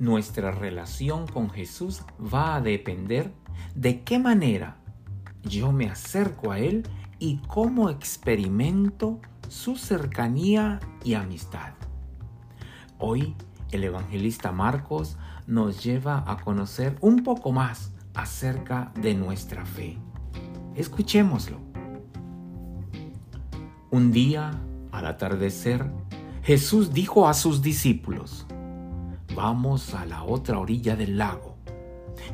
nuestra relación con Jesús va a depender de qué manera yo me acerco a Él y cómo experimento su cercanía y amistad. Hoy el evangelista Marcos nos lleva a conocer un poco más acerca de nuestra fe. Escuchémoslo. Un día, al atardecer, Jesús dijo a sus discípulos, Vamos a la otra orilla del lago.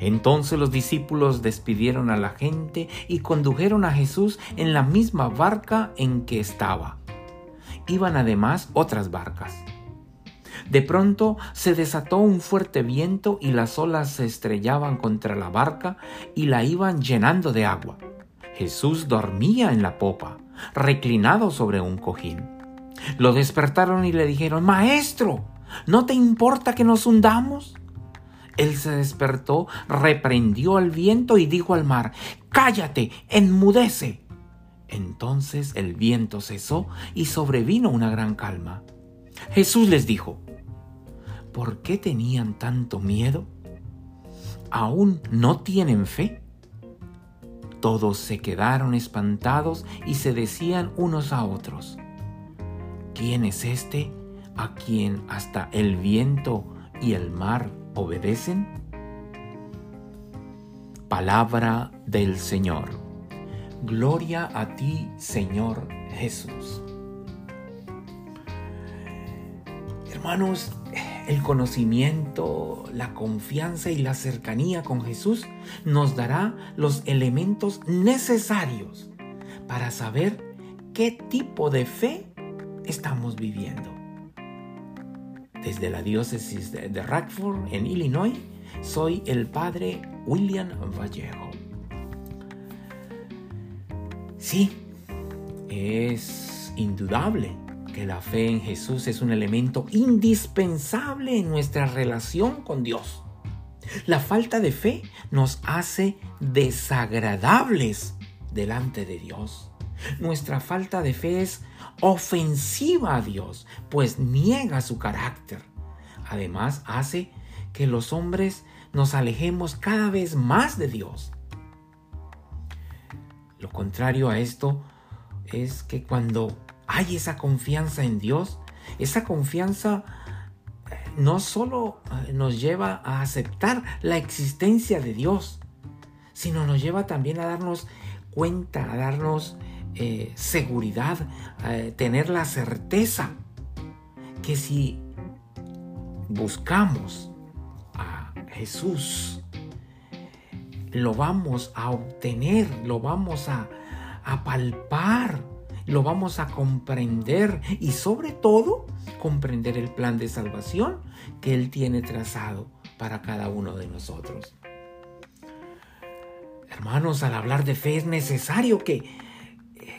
Entonces los discípulos despidieron a la gente y condujeron a Jesús en la misma barca en que estaba. Iban además otras barcas. De pronto se desató un fuerte viento y las olas se estrellaban contra la barca y la iban llenando de agua. Jesús dormía en la popa, reclinado sobre un cojín. Lo despertaron y le dijeron, Maestro, ¿no te importa que nos hundamos? Él se despertó, reprendió al viento y dijo al mar, Cállate, enmudece. Entonces el viento cesó y sobrevino una gran calma. Jesús les dijo, ¿por qué tenían tanto miedo? ¿Aún no tienen fe? Todos se quedaron espantados y se decían unos a otros, ¿quién es este a quien hasta el viento y el mar obedecen? Palabra del Señor. Gloria a ti, Señor Jesús. Hermanos, el conocimiento, la confianza y la cercanía con Jesús nos dará los elementos necesarios para saber qué tipo de fe estamos viviendo. Desde la diócesis de, Rockford, en Illinois, soy el padre William Vallejo. Sí, es indudable que la fe en Jesús es un elemento indispensable en nuestra relación con Dios. La falta de fe nos hace desagradables delante de Dios. Nuestra falta de fe es ofensiva a Dios, pues niega su carácter. Además, hace que los hombres nos alejemos cada vez más de Dios. Lo contrario a esto es que cuando hay esa confianza en Dios, esa confianza eh, no solo eh, nos lleva a aceptar la existencia de Dios, sino nos lleva también a darnos cuenta, a darnos eh, seguridad, tener la certeza que si buscamos a Jesús, lo vamos a obtener, lo vamos a, a palpar, lo vamos a comprender y sobre todo comprender el plan de salvación que Él tiene trazado para cada uno de nosotros. Hermanos, al hablar de fe es necesario que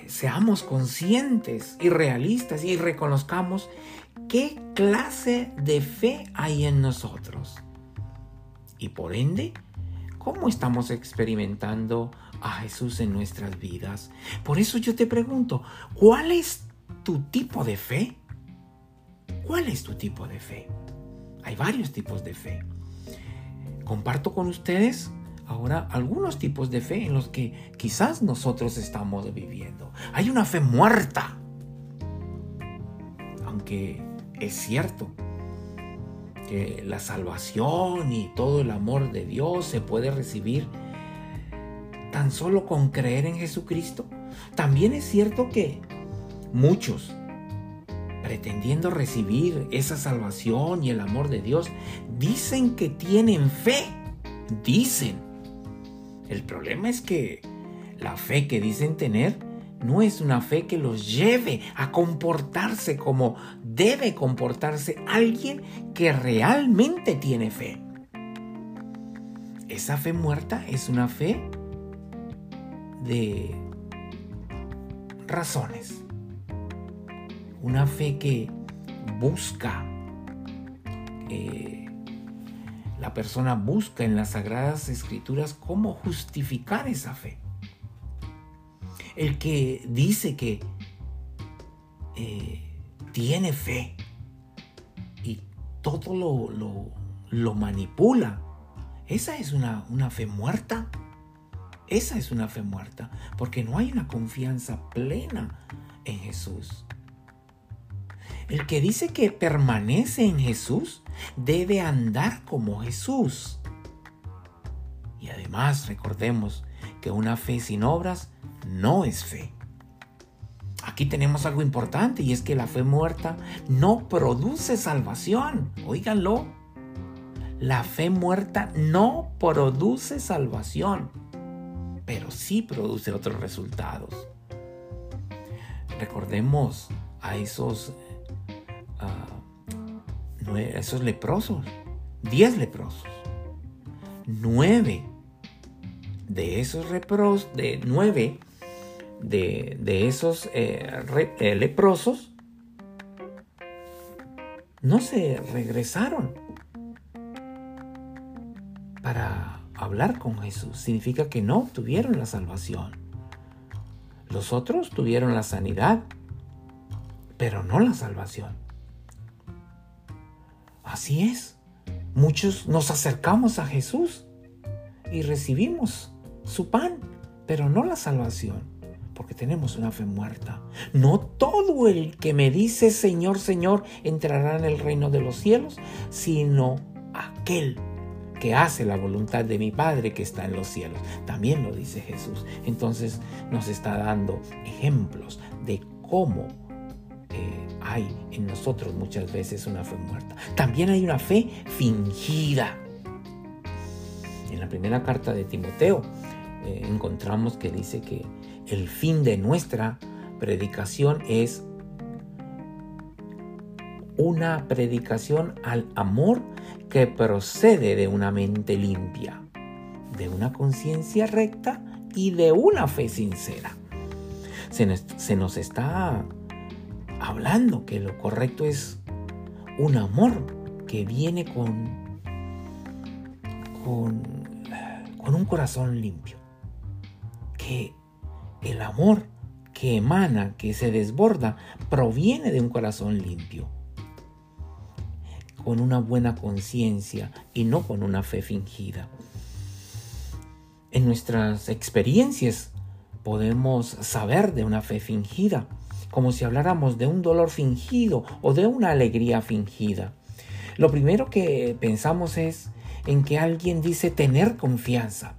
seamos conscientes y realistas y reconozcamos qué clase de fe hay en nosotros. Y por ende, cómo estamos experimentando a Jesús en nuestras vidas. Por eso yo te pregunto, ¿cuál es tu tipo de fe? ¿Cuál es tu tipo de fe? Hay varios tipos de fe. Comparto con ustedes ahora algunos tipos de fe en los que quizás nosotros estamos viviendo. Hay una fe muerta. Aunque es cierto que la salvación y todo el amor de Dios se puede recibir tan solo con creer en Jesucristo. También es cierto que muchos, pretendiendo recibir esa salvación y el amor de Dios, dicen que tienen fe. Dicen. El problema es que la fe que dicen tener no es una fe que los lleve a comportarse como debe comportarse alguien que realmente tiene fe. Esa fe muerta es una fe de razones. Una fe que busca eh, la persona busca en las sagradas escrituras cómo justificar esa fe. El que dice que eh, tiene fe y todo lo, lo manipula. Esa es una, una fe muerta. Esa es una fe muerta, porque no hay una confianza plena en Jesús. El que dice que permanece en Jesús debe andar como Jesús. Y además recordemos que una fe sin obras no es fe. Aquí tenemos algo importante y es que la fe muerta no produce salvación. Óiganlo. La fe muerta no produce salvación pero sí produce otros resultados. Recordemos a esos, esos leprosos, diez leprosos, nueve de esos leprosos, de nueve de, esos eh, eh, leprosos, no se regresaron para hablar con Jesús. Significa que no tuvieron la salvación. Los otros tuvieron la sanidad, pero no la salvación. Así es. Muchos nos acercamos a Jesús y recibimos su pan, pero no la salvación, porque tenemos una fe muerta. No todo el que me dice Señor, Señor entrará en el reino de los cielos, sino aquel que hace la voluntad de mi Padre que está en los cielos. También lo dice Jesús. Entonces nos está dando ejemplos de cómo eh, hay en nosotros muchas veces una fe muerta. También hay una fe fingida. En la primera carta de Timoteo eh, encontramos que dice que el fin de nuestra predicación es una predicación al amor que procede de una mente limpia, de una conciencia recta y de una fe sincera. Se nos, está hablando que lo correcto es un amor que viene con, con, con un corazón limpio. Que el amor que emana, que se desborda, proviene de un corazón limpio con una buena conciencia y no con una fe fingida. En nuestras experiencias podemos saber de una fe fingida, como si habláramos de un dolor fingido o de una alegría fingida. Lo primero que pensamos es en que alguien dice tener confianza,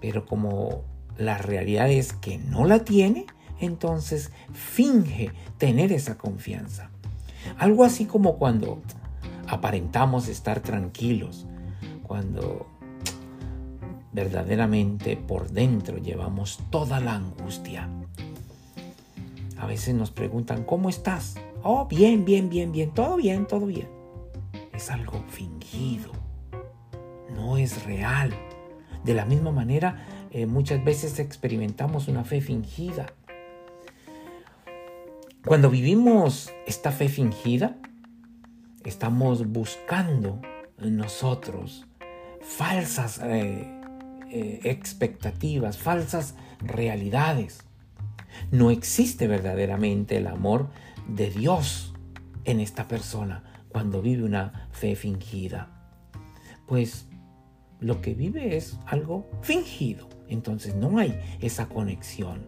pero como la realidad es que no la tiene, entonces finge tener esa confianza. Algo así como cuando aparentamos estar tranquilos cuando verdaderamente por dentro llevamos toda la angustia. A veces nos preguntan, ¿cómo estás? Oh, bien, bien, bien, bien, todo bien, todo bien. Es algo fingido, no es real. De la misma manera, eh, muchas veces experimentamos una fe fingida. Cuando vivimos esta fe fingida, estamos buscando nosotros falsas eh, eh, expectativas, falsas realidades. No existe verdaderamente el amor de Dios en esta persona cuando vive una fe fingida. Pues lo que vive es algo fingido. Entonces no hay esa conexión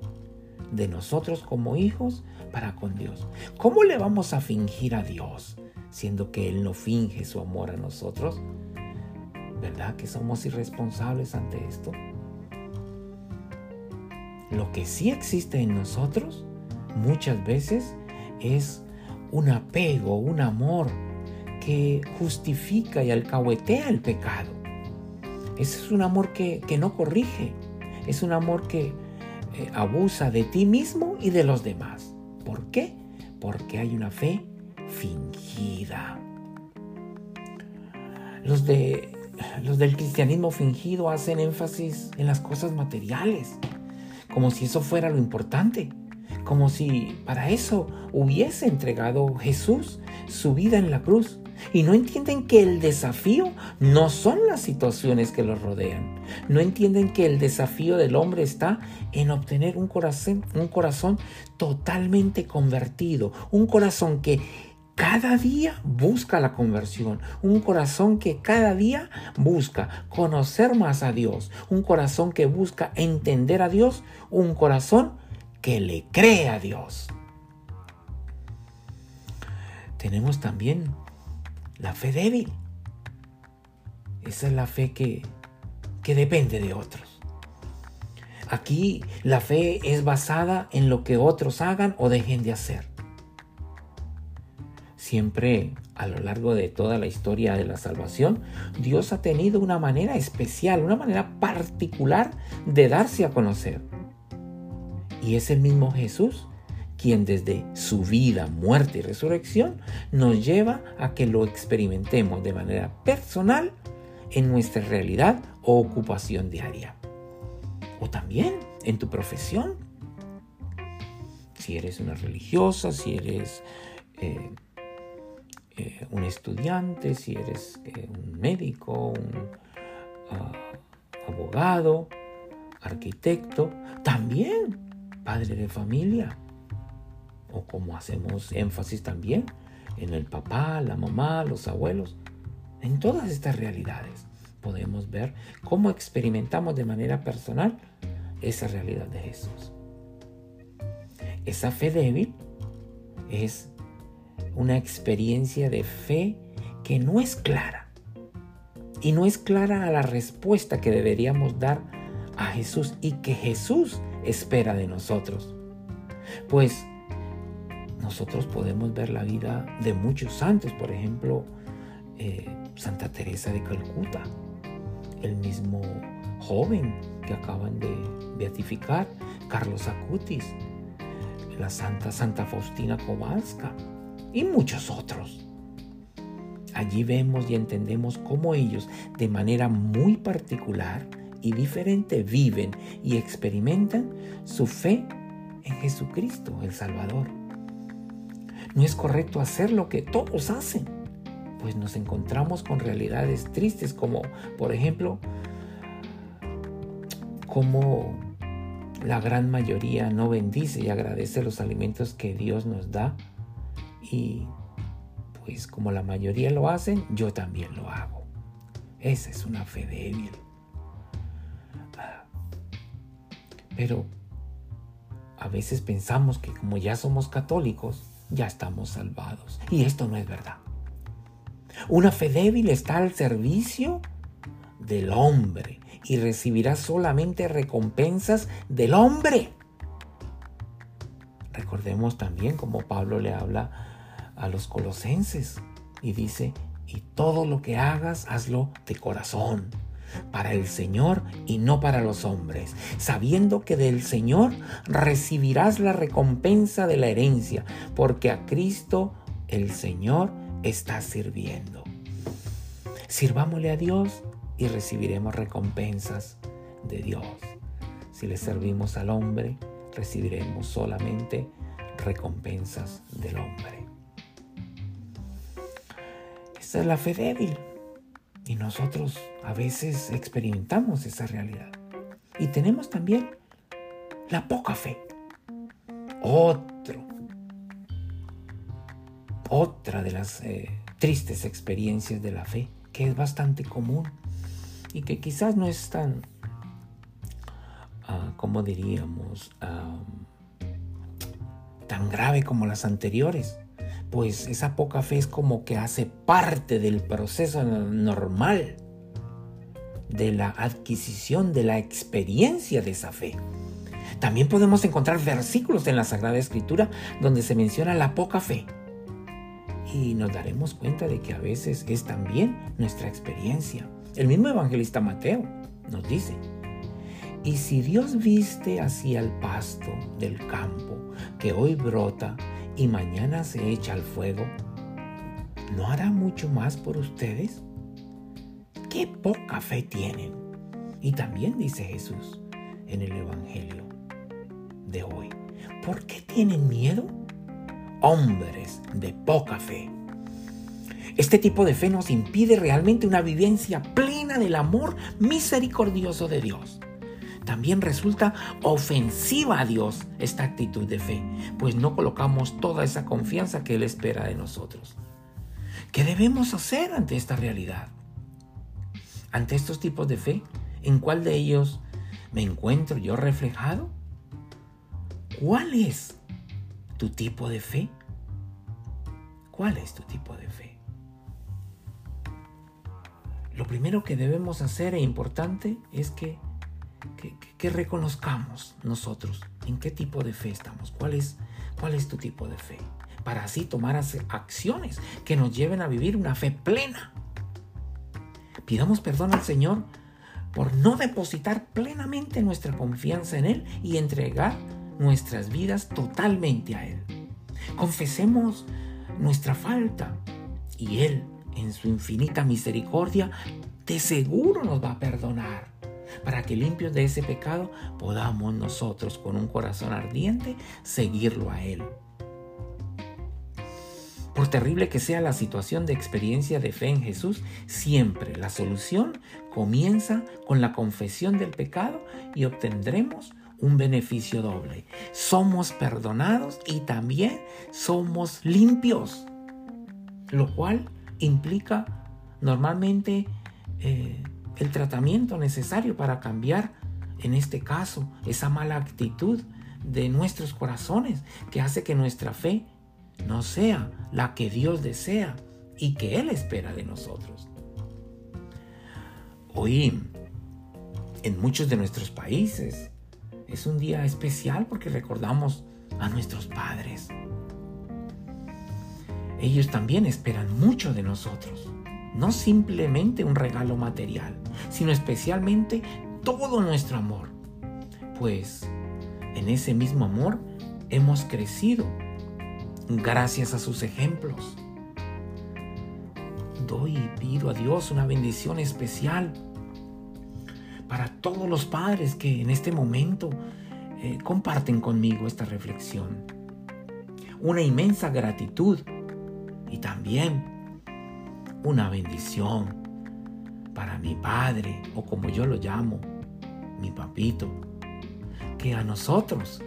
de nosotros como hijos para con Dios. ¿Cómo le vamos a fingir a Dios? siendo que Él no finge su amor a nosotros? ¿Verdad que somos irresponsables ante esto? Lo que sí existe en nosotros muchas veces es un apego, un amor que justifica y alcahuetea el pecado. Ese es un amor que, no corrige, es un amor que eh, abusa de ti mismo y de los demás. ¿Por qué? Porque hay una fe fingida. Los, de, los del cristianismo fingido hacen énfasis en las cosas materiales, como si eso fuera lo importante, como si para eso hubiese entregado Jesús su vida en la cruz. Y no entienden que el desafío no son las situaciones que los rodean. No entienden que el desafío del hombre está en obtener un corazón, un corazón totalmente convertido. Un corazón que cada día busca la conversión, un corazón que cada día busca conocer más a Dios, un corazón que busca entender a Dios, un corazón que le cree a Dios. Tenemos también la fe débil. Esa es la fe que, que depende de otros. Aquí la fe es basada en lo que otros hagan o dejen de hacer. Siempre a lo largo de toda la historia de la salvación, Dios ha tenido una manera especial, una manera particular de darse a conocer. Y es el mismo Jesús quien desde su vida, muerte y resurrección nos lleva a que lo experimentemos de manera personal en nuestra realidad o ocupación diaria. O también en tu profesión. Si eres una religiosa, si eres eh, eh, un estudiante, si eres eh, un médico, un ah, abogado, arquitecto, también padre de familia. O como hacemos énfasis también en el papá, la mamá, los abuelos. En todas estas realidades podemos ver cómo experimentamos de manera personal esa realidad de Jesús. Esa fe débil es una experiencia de fe que no es clara. Y no es clara a la respuesta que deberíamos dar a Jesús y que Jesús espera de nosotros. Pues nosotros podemos ver la vida de muchos santos, por ejemplo, eh, Santa Teresa de Calcuta, el mismo joven que acaban de beatificar, Carlos Acutis, la Santa Santa Faustina Kowalska, y muchos otros. Allí vemos y entendemos cómo ellos de manera muy particular y diferente viven y experimentan su fe en Jesucristo, el Salvador. No es correcto hacer lo que todos hacen, pues nos encontramos con realidades tristes como, por ejemplo, como la gran mayoría no bendice y agradece los alimentos que Dios nos da y pues como la mayoría lo hacen, yo también lo hago. Esa es una fe débil. Pero a veces pensamos que como ya somos católicos, ya estamos salvados. Y esto no es verdad. Una fe débil está al servicio del hombre y recibirá solamente recompensas del hombre. Recordemos también como Pablo le habla a los colosenses y dice, y todo lo que hagas, hazlo de corazón, para el Señor y no para los hombres, sabiendo que del Señor recibirás la recompensa de la herencia, porque a Cristo el Señor está sirviendo. Sirvámosle a Dios y recibiremos recompensas de Dios. Si le servimos al hombre, recibiremos solamente recompensas del hombre. Esa es la fe débil. Y nosotros a veces experimentamos esa realidad. Y tenemos también la poca fe. Otro. Otra de las eh, tristes experiencias de la fe, que es bastante común y que quizás no es tan, uh, como diríamos, tan grave como las anteriores pues esa poca fe es como que hace parte del proceso normal de la adquisición, de la experiencia de esa fe. También podemos encontrar versículos en la Sagrada Escritura donde se menciona la poca fe. Y nos daremos cuenta de que a veces es también nuestra experiencia. El mismo evangelista Mateo nos dice, y si Dios viste hacia el pasto del campo que hoy brota y mañana se echa al fuego, ¿no hará mucho más por ustedes? ¡Qué poca fe tienen! Y también dice Jesús en el Evangelio de hoy, ¿por qué tienen miedo? Hombres de poca fe. Este tipo de fe nos impide realmente una vivencia plena del amor misericordioso de Dios. También resulta ofensiva a Dios esta actitud de fe, pues no colocamos toda esa confianza que Él espera de nosotros. ¿Qué debemos hacer ante esta realidad? Ante estos tipos de fe, ¿en cuál de ellos me encuentro yo reflejado? ¿Cuál es tu tipo de fe? ¿Cuál es tu tipo de fe? Lo primero que debemos hacer e importante es que, reconozcamos nosotros en qué tipo de fe estamos, cuál es, cuál es tu tipo de fe, para así tomar acciones que nos lleven a vivir una fe plena. Pidamos perdón al Señor por no depositar plenamente nuestra confianza en Él y entregar nuestras vidas totalmente a Él. Confesemos nuestra falta y Él, en su infinita misericordia, de seguro nos va a perdonar para que limpios de ese pecado podamos nosotros con un corazón ardiente seguirlo a Él. Por terrible que sea la situación de experiencia de fe en Jesús, siempre la solución comienza con la confesión del pecado y obtendremos un beneficio doble. Somos perdonados y también somos limpios, lo cual implica normalmente eh, el tratamiento necesario para cambiar, en este caso, esa mala actitud de nuestros corazones que hace que nuestra fe no sea la que Dios desea y que Él espera de nosotros. Hoy, en muchos de nuestros países, es un día especial porque recordamos a nuestros padres. Ellos también esperan mucho de nosotros, no simplemente un regalo material, sino especialmente todo nuestro amor, pues en ese mismo amor hemos crecido gracias a sus ejemplos. Doy y pido a Dios una bendición especial para todos los padres que en este momento eh, comparten conmigo esta reflexión. Una inmensa gratitud y también una bendición para mi padre o como yo lo llamo, mi papito, que a nosotros,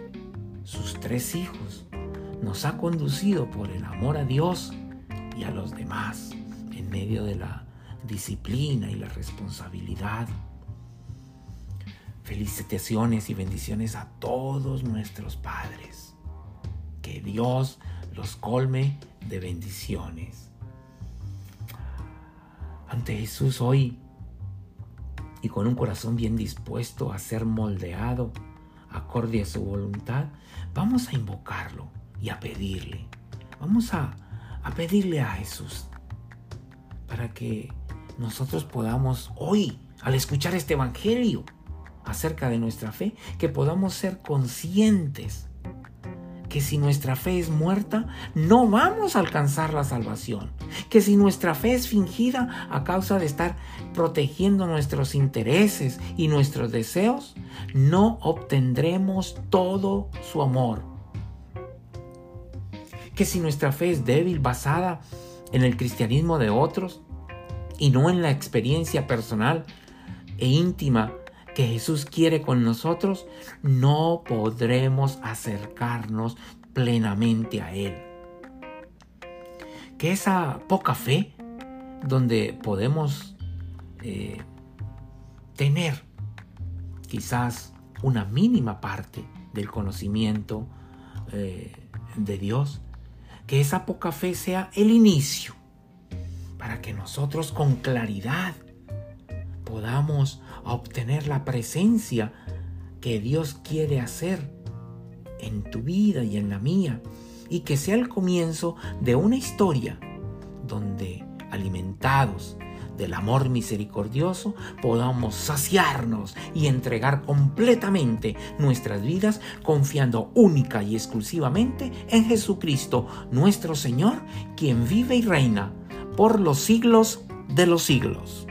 sus tres hijos, nos ha conducido por el amor a Dios y a los demás en medio de la disciplina y la responsabilidad Felicitaciones y bendiciones a todos nuestros padres. Que Dios los colme de bendiciones. Ante Jesús hoy y con un corazón bien dispuesto a ser moldeado acorde a su voluntad, vamos a invocarlo y a pedirle. Vamos a, a pedirle a Jesús para que nosotros podamos hoy, al escuchar este Evangelio, acerca de nuestra fe, que podamos ser conscientes que si nuestra fe es muerta, no vamos a alcanzar la salvación. Que si nuestra fe es fingida a causa de estar protegiendo nuestros intereses y nuestros deseos, no obtendremos todo su amor. Que si nuestra fe es débil, basada en el cristianismo de otros y no en la experiencia personal e íntima que Jesús quiere con nosotros, no podremos acercarnos plenamente a Él. Que esa poca fe, donde podemos eh, tener quizás una mínima parte del conocimiento eh, de Dios, que esa poca fe sea el inicio para que nosotros con claridad podamos obtener la presencia que Dios quiere hacer en tu vida y en la mía, y que sea el comienzo de una historia donde, alimentados del amor misericordioso, podamos saciarnos y entregar completamente nuestras vidas confiando única y exclusivamente en Jesucristo, nuestro Señor, quien vive y reina por los siglos de los siglos.